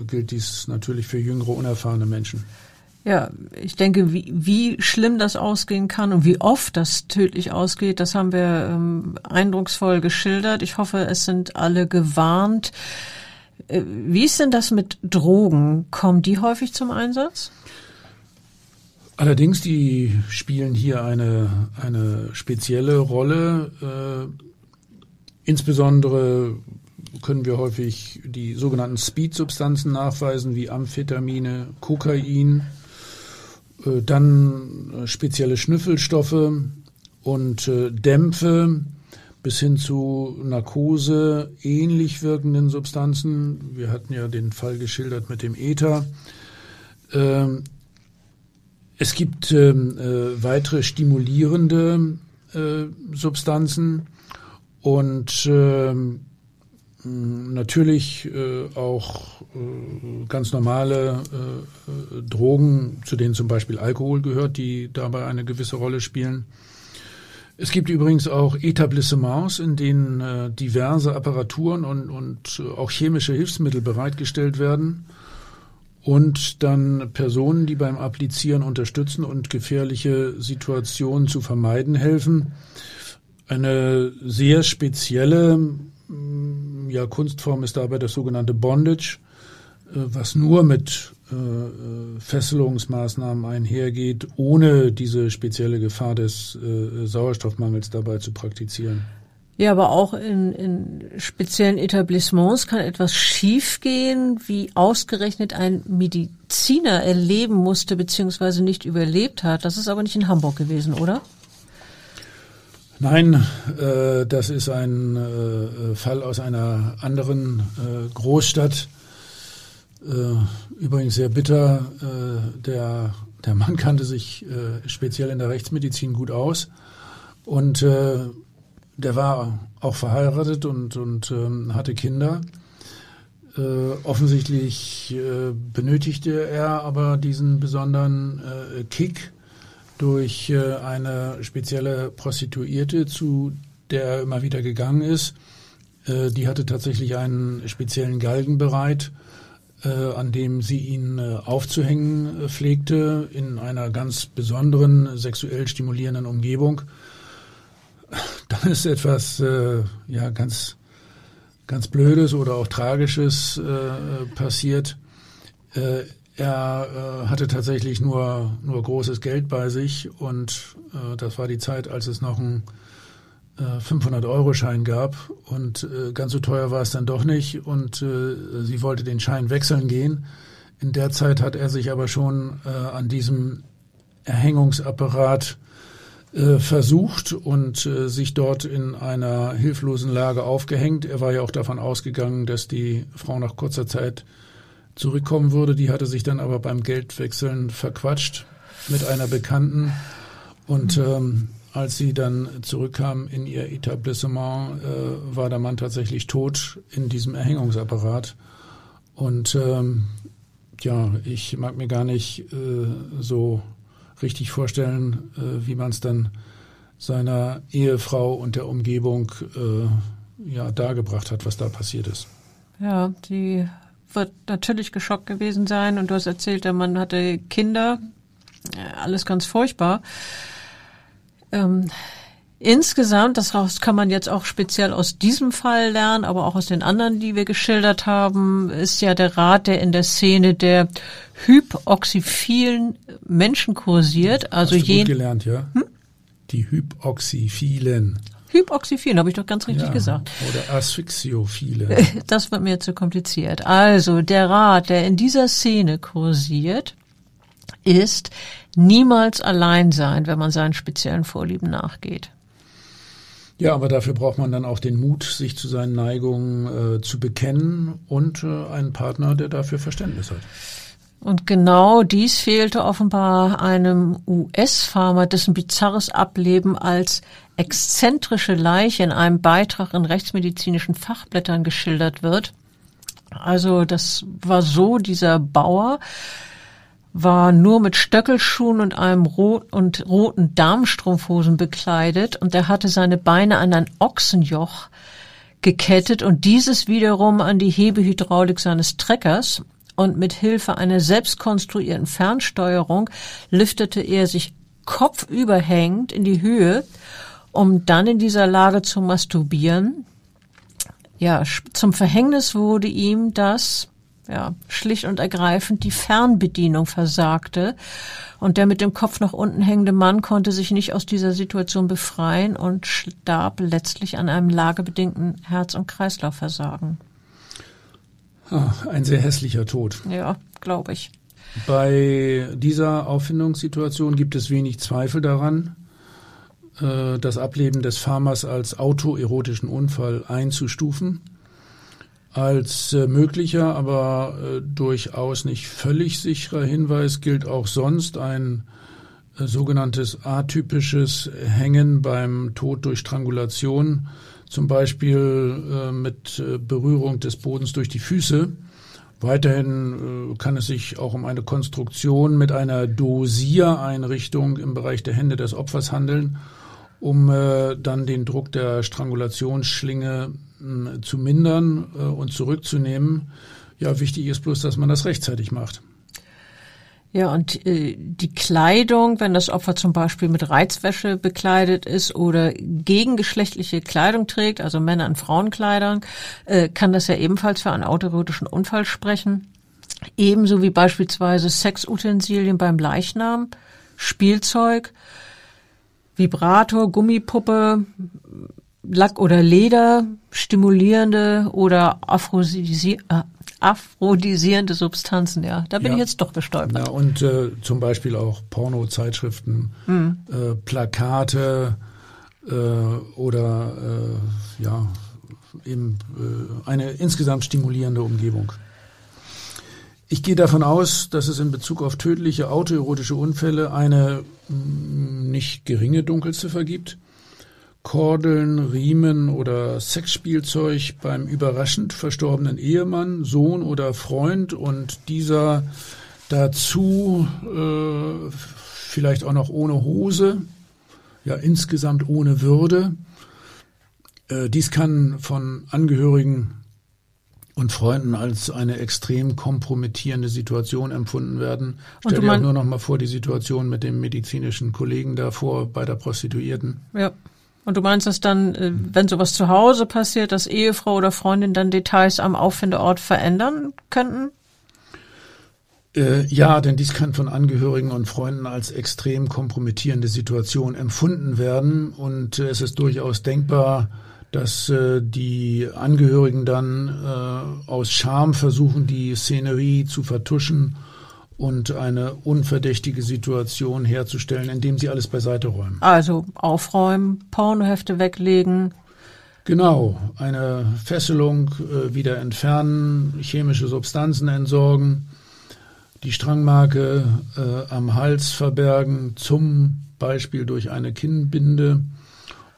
gilt dies natürlich für jüngere, unerfahrene Menschen. Ja, ich denke, wie, wie schlimm das ausgehen kann und wie oft das tödlich ausgeht, das haben wir ähm, eindrucksvoll geschildert. Ich hoffe, es sind alle gewarnt. Äh, wie ist denn das mit Drogen? Kommen die häufig zum Einsatz? Allerdings, die spielen hier eine, eine spezielle Rolle. Äh, insbesondere können wir häufig die sogenannten Speed-Substanzen nachweisen, wie Amphetamine, Kokain, äh, dann spezielle Schnüffelstoffe und Dämpfe, bis hin zu Narkose ähnlich wirkenden Substanzen. Wir hatten ja den Fall geschildert mit dem Ether. Ähm, es gibt ähm, äh, weitere stimulierende äh, Substanzen und ähm, natürlich äh, auch äh, ganz normale äh, Drogen, zu denen zum Beispiel Alkohol gehört, die dabei eine gewisse Rolle spielen. Es gibt übrigens auch Etablissements, in denen äh, diverse Apparaturen und, und äh, auch chemische Hilfsmittel bereitgestellt werden und dann Personen, die beim Applizieren unterstützen und gefährliche Situationen zu vermeiden helfen. Eine sehr spezielle mm, ja, Kunstform ist dabei das sogenannte Bondage, äh, was nur mit Fesselungsmaßnahmen einhergeht, ohne diese spezielle Gefahr des äh, Sauerstoffmangels dabei zu praktizieren. Ja, aber auch in, in speziellen Etablissements kann etwas schiefgehen, wie ausgerechnet ein Mediziner erleben musste beziehungsweise nicht überlebt hat. Das ist aber nicht in Hamburg gewesen, oder? Nein, äh, das ist ein äh, Fall aus einer anderen äh, Großstadt. Äh, übrigens sehr bitter. Äh, der, der Mann kannte sich äh, speziell in der Rechtsmedizin gut aus und der war auch verheiratet und, und ähm, hatte Kinder. Offensichtlich benötigte er aber diesen besonderen Kick durch eine spezielle Prostituierte, zu der er immer wieder gegangen ist. Die hatte tatsächlich einen speziellen Galgen bereit an dem sie ihn äh, aufzuhängen äh, pflegte, in einer ganz besonderen sexuell stimulierenden Umgebung. *laughs* Dann ist etwas äh, ja ganz ganz Blödes oder auch Tragisches äh, passiert. Äh, er hatte tatsächlich nur nur großes Geld bei sich und das war die Zeit, als es noch ein 500-Euro-Schein gab und äh, ganz so teuer war es dann doch nicht und äh, sie wollte den Schein wechseln gehen. In der Zeit hat er sich aber schon äh, an diesem Erhängungsapparat äh, versucht und äh, sich dort in einer hilflosen Lage aufgehängt. Er war ja auch davon ausgegangen, dass die Frau nach kurzer Zeit zurückkommen würde. Die hatte sich dann aber beim Geldwechseln verquatscht mit einer Bekannten und ähm, als sie dann zurückkam in ihr Etablissement, äh, war der Mann tatsächlich tot in diesem Erhängungsapparat. Und ähm, ja, ich mag mir gar nicht äh, so richtig vorstellen, äh, wie man es dann seiner Ehefrau und der Umgebung äh, ja, dargebracht hat, was da passiert ist. Ja, die wird natürlich geschockt gewesen sein und du hast erzählt, der Mann hatte Kinder, alles ganz furchtbar. Ähm, insgesamt, das kann man jetzt auch speziell aus diesem Fall lernen, aber auch aus den anderen, die wir geschildert haben, ist ja der Rat, der in der Szene der hypoxyphilen Menschen kursiert. Also Hast du gut gelernt, ja? Hm? Die hypoxyphilen. Hypoxyphilen, habe ich doch ganz richtig ja, gesagt. Oder Asphyxiophile. *laughs* Das wird mir zu kompliziert. Also der Rat, der in dieser Szene kursiert, ist niemals allein sein, wenn man seinen speziellen Vorlieben nachgeht. Ja, aber dafür braucht man dann auch den Mut, sich zu seinen Neigungen äh, zu bekennen und äh, einen Partner, der dafür Verständnis hat. Und genau dies fehlte offenbar einem US-Farmer, dessen bizarres Ableben als exzentrische Leiche in einem Beitrag in rechtsmedizinischen Fachblättern geschildert wird. Also das war so, dieser Bauer war nur mit Stöckelschuhen und einem rot und roten Darmstrumpfhosen bekleidet und er hatte seine Beine an ein Ochsenjoch gekettet und dieses wiederum an die Hebehydraulik seines Treckers und mit Hilfe einer selbstkonstruierten Fernsteuerung liftete er sich kopfüberhängend in die Höhe, um dann in dieser Lage zu masturbieren. Ja, zum Verhängnis wurde ihm das, ja, schlicht und ergreifend die Fernbedienung versagte. Und der mit dem Kopf nach unten hängende Mann konnte sich nicht aus dieser Situation befreien und starb letztlich an einem lagebedingten Herz- und Kreislaufversagen. Ach, ein sehr hässlicher Tod. Ja, glaube ich. Bei dieser Auffindungssituation gibt es wenig Zweifel daran, äh, das Ableben des Farmers als autoerotischen Unfall einzustufen. Als äh, möglicher, aber äh, durchaus nicht völlig sicherer Hinweis gilt auch sonst ein sogenanntes atypisches Hängen beim Tod durch Strangulation zum Beispiel äh, mit äh, Berührung des Bodens durch die Füße. Weiterhin äh, kann es sich auch um eine Konstruktion mit einer Dosiereinrichtung im Bereich der Hände des Opfers handeln, um äh, dann den Druck der Strangulationsschlinge äh, zu mindern äh, und zurückzunehmen. Ja, wichtig ist bloß, dass man das rechtzeitig macht. Ja, und äh, die Kleidung, wenn das Opfer zum Beispiel mit Reizwäsche bekleidet ist oder gegengeschlechtliche Kleidung trägt, also Männer in Frauenkleidern, äh, kann das ja ebenfalls für einen autoerotischen Unfall sprechen. Ebenso wie beispielsweise Sexutensilien beim Leichnam, Spielzeug, Vibrator, Gummipuppe, Lack oder Leder, stimulierende oder aphrodisi äh, aphrodisierende Substanzen, ja. Da bin ja. ich jetzt doch bestolpert. Ja, und äh, zum Beispiel auch Pornozeitschriften, mhm. äh, Plakate äh, oder äh, ja eben äh, eine insgesamt stimulierende Umgebung. Ich gehe davon aus, dass es in Bezug auf tödliche autoerotische Unfälle eine mh, mm, nicht geringe Dunkelziffer gibt. Kordeln, Riemen oder Sexspielzeug beim überraschend verstorbenen Ehemann, Sohn oder Freund und dieser dazu äh, vielleicht auch noch ohne Hose, ja insgesamt ohne Würde. Äh, dies kann von Angehörigen und Freunden als eine extrem kompromittierende Situation empfunden werden. Stell dir auch nur noch mal vor die Situation mit dem medizinischen Kollegen davor bei der Prostituierten. Ja. Und du meinst, dass dann, äh, wenn sowas zu Hause passiert, dass Ehefrau oder Freundin dann Details am Auffindeort verändern könnten? Äh, ja, denn dies kann von Angehörigen und Freunden als extrem kompromittierende Situation empfunden werden. Und äh, es ist durchaus denkbar, dass äh, die Angehörigen dann äh, aus Scham versuchen, die Szenerie zu vertuschen und eine unverdächtige Situation herzustellen, indem sie alles beiseite räumen. Also aufräumen, Pornohefte weglegen. Genau, eine Fesselung äh, wieder entfernen, chemische Substanzen entsorgen, die Strangmarke äh, am Hals verbergen, zum Beispiel durch eine Kinnbinde.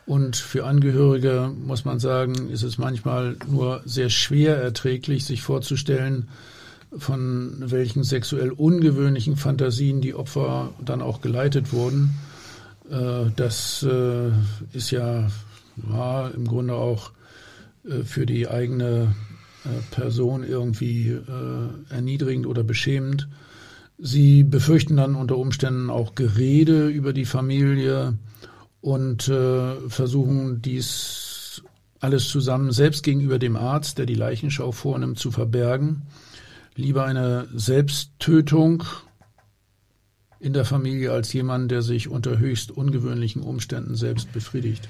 Und für Angehörige muss man sagen, ist es manchmal nur sehr schwer erträglich, sich vorzustellen, von welchen sexuell ungewöhnlichen Fantasien die Opfer dann auch geleitet wurden. Äh, das äh, ist ja, ja im Grunde auch äh, für die eigene Person irgendwie erniedrigend oder beschämend. Sie befürchten dann unter Umständen auch Gerede über die Familie und versuchen dies alles zusammen selbst gegenüber dem Arzt, der die Leichenschau vornimmt, zu verbergen. Lieber eine Selbsttötung in der Familie als jemand, der sich unter höchst ungewöhnlichen Umständen selbst befriedigt.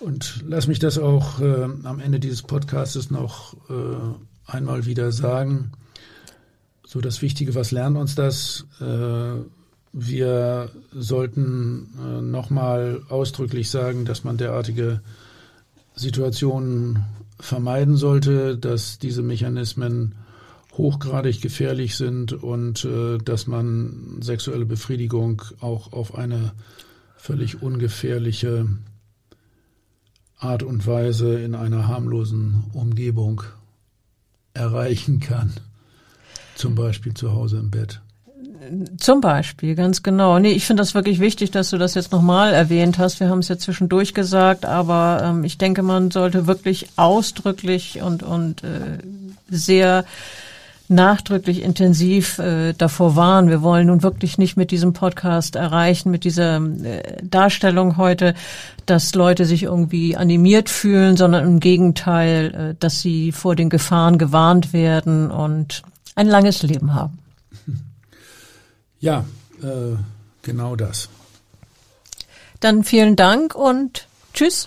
Und lass mich das auch äh, am Ende dieses Podcasts noch äh, einmal wieder sagen. So das Wichtige, was lernt uns das? Äh, wir sollten äh, nochmal ausdrücklich sagen, dass man derartige Situationen vermeiden sollte, dass diese Mechanismen hochgradig gefährlich sind und äh, dass man sexuelle Befriedigung auch auf eine völlig ungefährliche Art und Weise in einer harmlosen Umgebung erreichen kann. Zum Beispiel zu Hause im Bett. Zum Beispiel, ganz genau. Nee, ich finde das wirklich wichtig, dass du das jetzt nochmal erwähnt hast. Wir haben es ja zwischendurch gesagt, aber ähm, ich denke, man sollte wirklich ausdrücklich und, und äh, sehr nachdrücklich intensiv äh, davor warnen. Wir wollen nun wirklich nicht mit diesem Podcast erreichen, mit dieser äh, Darstellung heute, dass Leute sich irgendwie animiert fühlen, sondern im Gegenteil, äh, dass sie vor den Gefahren gewarnt werden und ein langes Leben haben. *laughs* Ja, äh, genau das. Dann vielen Dank und tschüss.